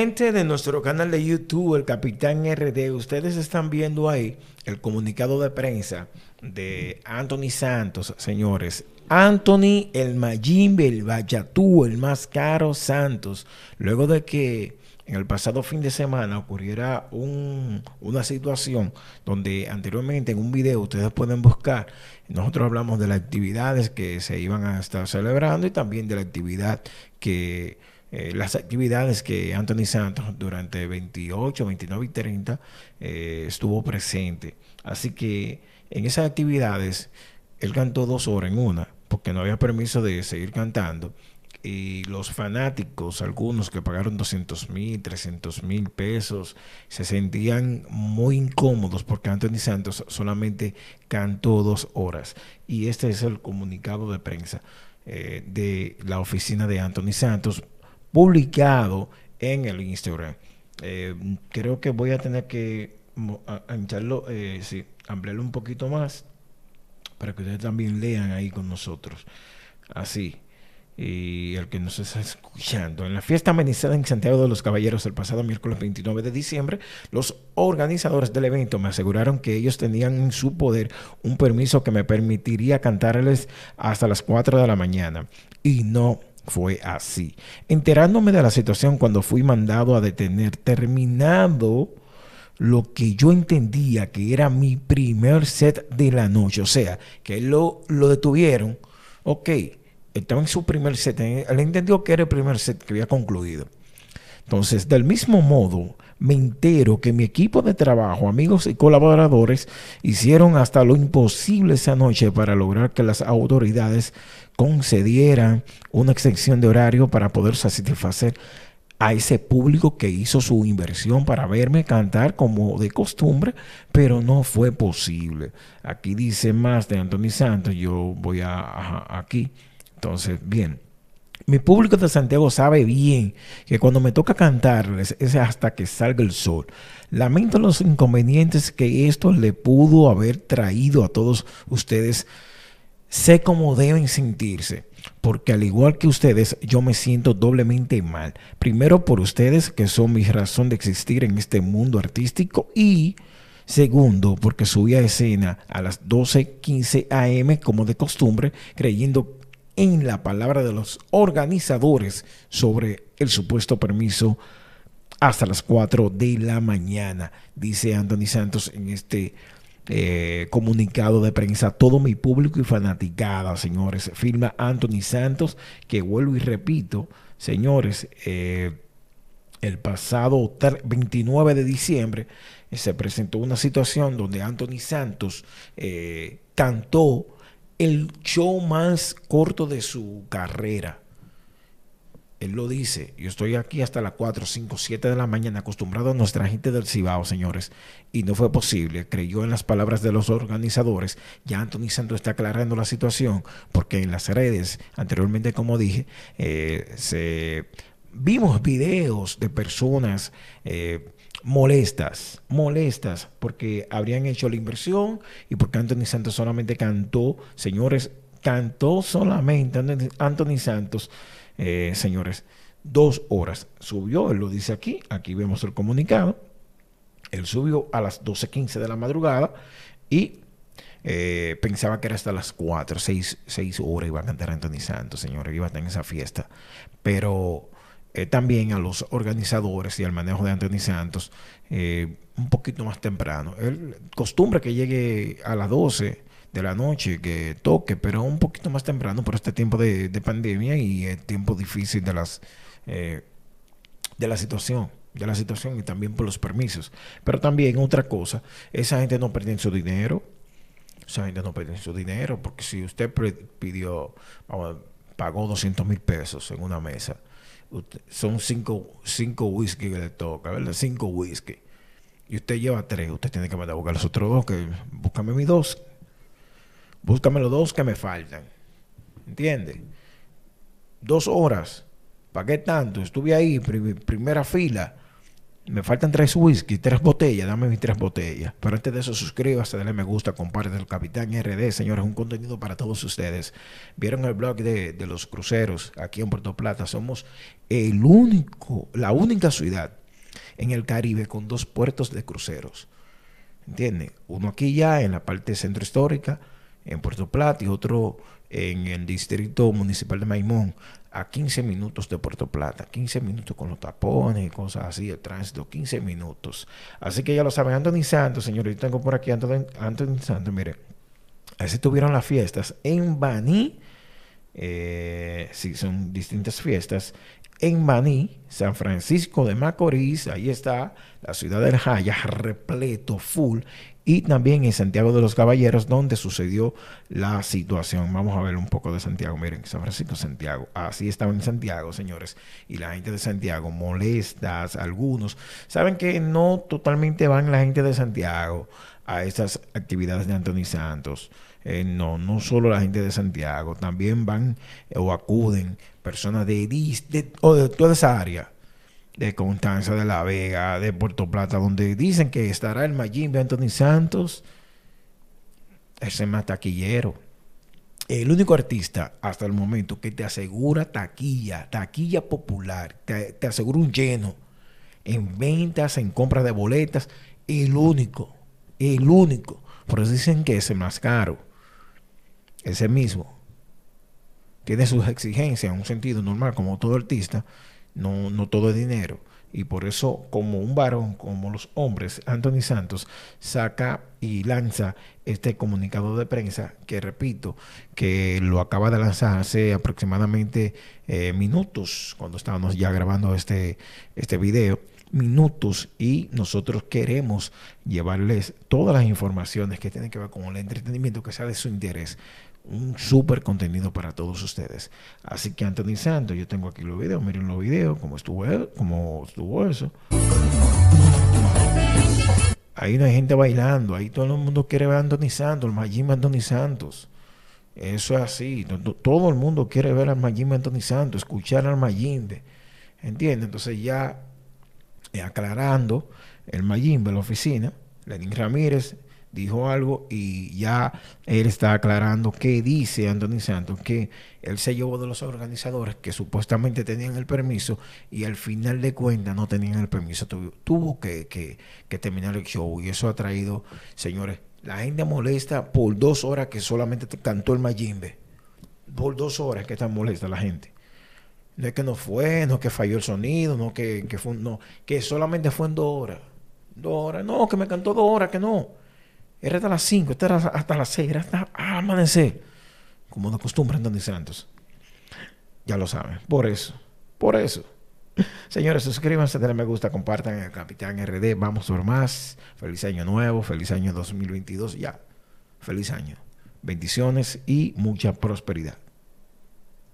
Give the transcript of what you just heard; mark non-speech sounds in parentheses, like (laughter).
De nuestro canal de YouTube, el Capitán RD, ustedes están viendo ahí el comunicado de prensa de Anthony Santos, señores. Anthony, el Majimbe, el Bayatú, el más caro Santos, luego de que en el pasado fin de semana ocurriera una situación donde anteriormente en un video ustedes pueden buscar, nosotros hablamos de las actividades que se iban a estar celebrando y también de la actividad que eh, las actividades que Anthony Santos durante 28, 29 y 30 eh, estuvo presente. Así que en esas actividades él cantó dos horas en una, porque no había permiso de seguir cantando. Y los fanáticos, algunos que pagaron 200 mil, 300 mil pesos, se sentían muy incómodos porque Anthony Santos solamente cantó dos horas. Y este es el comunicado de prensa eh, de la oficina de Anthony Santos publicado en el Instagram. Eh, creo que voy a tener que hincharlo, eh, sí, ampliarlo un poquito más para que ustedes también lean ahí con nosotros. Así. Y el que nos está escuchando. En la fiesta amenizada en Santiago de los Caballeros el pasado miércoles 29 de diciembre, los organizadores del evento me aseguraron que ellos tenían en su poder un permiso que me permitiría cantarles hasta las 4 de la mañana. Y no fue así. Enterándome de la situación cuando fui mandado a detener, terminado lo que yo entendía que era mi primer set de la noche, o sea, que lo, lo detuvieron, ok, estaba en su primer set, él entendió que era el primer set que había concluido. Entonces, del mismo modo, me entero que mi equipo de trabajo, amigos y colaboradores, hicieron hasta lo imposible esa noche para lograr que las autoridades concedieran una extensión de horario para poder satisfacer a ese público que hizo su inversión para verme cantar como de costumbre, pero no fue posible. Aquí dice más de Anthony Santos, yo voy a, aquí. Entonces, bien. Mi público de Santiago sabe bien que cuando me toca cantarles es hasta que salga el sol. Lamento los inconvenientes que esto le pudo haber traído a todos ustedes Sé cómo deben sentirse, porque al igual que ustedes, yo me siento doblemente mal. Primero por ustedes, que son mi razón de existir en este mundo artístico, y segundo, porque subí a escena a las 12:15 am como de costumbre, creyendo en la palabra de los organizadores sobre el supuesto permiso hasta las 4 de la mañana, dice Anthony Santos en este eh, comunicado de prensa, todo mi público y fanaticada, señores. Firma Anthony Santos, que vuelvo y repito, señores, eh, el pasado 29 de diciembre eh, se presentó una situación donde Anthony Santos cantó el show más corto de su carrera. Él lo dice, yo estoy aquí hasta las 4, 5, 7 de la mañana acostumbrado a nuestra gente del Cibao, señores, y no fue posible. Creyó en las palabras de los organizadores. Ya Anthony Santos está aclarando la situación, porque en las redes, anteriormente como dije, eh, se vimos videos de personas eh, molestas, molestas, porque habrían hecho la inversión y porque Anthony Santos solamente cantó, señores, cantó solamente Anthony Santos eh, señores, dos horas. Subió, él lo dice aquí, aquí vemos el comunicado. Él subió a las 12.15 de la madrugada y eh, pensaba que era hasta las 4, 6, 6 horas iba a cantar Anthony Santos, señores, iba a estar en esa fiesta. Pero eh, también a los organizadores y al manejo de Anthony Santos un poquito más temprano. Él costumbre que llegue a las 12 de la noche que toque, pero un poquito más temprano por este tiempo de, pandemia y el tiempo difícil de las eh, de la situación de la situación y también por los permisos. Pero también otra cosa, esa gente no pierde su dinero, esa gente no pierde su dinero, porque si usted pidió, pagó 200 mil pesos en una mesa, son cinco, cinco whisky que le toca, ¿verdad? Cinco whisky. Y usted lleva tres, usted tiene que mandar a buscar los otros dos, que búscame mis dos, Búscame los dos que me faltan. ¿Entiendes? Dos horas. ¿Para qué tanto? Estuve ahí, primera fila. Me faltan tres whisky, tres botellas, dame mis tres botellas. Pero antes de eso, suscríbase, dale me gusta, comparte el Capitán RD, señores, un contenido para todos ustedes. Vieron el blog de, de los cruceros aquí en Puerto Plata. Somos el único, la única ciudad en el Caribe con dos puertos de cruceros. ¿Entiendes? Uno aquí ya en la parte centro histórica, en Puerto Plata, y otro en el distrito municipal de Maimón, a 15 minutos de Puerto Plata, 15 minutos con los tapones y cosas así, el tránsito, 15 minutos. Así que ya lo saben, Anthony Santos, señores, yo tengo por aquí Anthony, Anthony Santos, mire, así tuvieron las fiestas en Baní, eh, sí, son distintas fiestas, en Baní, San Francisco de Macorís, ahí está la ciudad del Jaya, repleto, full, y también en Santiago de los Caballeros, donde sucedió la situación. Vamos a ver un poco de Santiago. Miren, San Francisco, Santiago. Así estaba en Santiago, señores. Y la gente de Santiago, molestas, algunos. Saben que no totalmente van la gente de Santiago a estas actividades de Anthony Santos. Eh, no, no solo la gente de Santiago, también van o acuden personas de, de, o de toda esa área de Constanza de la Vega, de Puerto Plata, donde dicen que estará el Mayimbe Anthony Santos, ese más taquillero. El único artista hasta el momento que te asegura taquilla, taquilla popular, te, te asegura un lleno en ventas, en compra de boletas, el único, el único. Por eso dicen que es el más caro. Ese mismo. Tiene sus exigencias en un sentido normal, como todo artista, no, no todo es dinero. Y por eso, como un varón, como los hombres, Anthony Santos saca y lanza este comunicado de prensa, que repito, que lo acaba de lanzar hace aproximadamente eh, minutos, cuando estábamos ya grabando este, este video, minutos, y nosotros queremos llevarles todas las informaciones que tienen que ver con el entretenimiento que sea de su interés un súper contenido para todos ustedes. Así que Anthony Santos, yo tengo aquí los videos, miren los videos, cómo estuvo, cómo estuvo eso. Ahí no hay gente bailando, ahí todo el mundo quiere ver a Anthony Santos, el Majima Anthony Santos. Eso es así, todo el mundo quiere ver al Majima Anthony Santos, escuchar al Mayimbe. ¿Entiendes? Entonces ya aclarando, el Mayimbe, la oficina, Lenín Ramírez, dijo algo y ya él está aclarando qué dice Anthony Santos, que él se llevó de los organizadores que supuestamente tenían el permiso y al final de cuentas no tenían el permiso. Tuvo, que, que, terminar el show y eso ha traído, señores, la gente molesta por dos horas que solamente cantó el Mayimbe. Por dos horas que está molesta la gente. No es que no fue, no es que falló el sonido, no que, que fue, no, que solamente fue en dos horas. Dos horas, no, que me cantó dos horas, que no. Era hasta las 5, era hasta las 6, era hasta amanecer. Como de costumbre Anthony Santos. Ya lo saben. Por eso. Por eso. (laughs) Señores, suscríbanse, denle me gusta, compartan el Capitán RD. Vamos por más. Feliz año nuevo, feliz año 2022. Ya. Feliz año. Bendiciones y mucha prosperidad.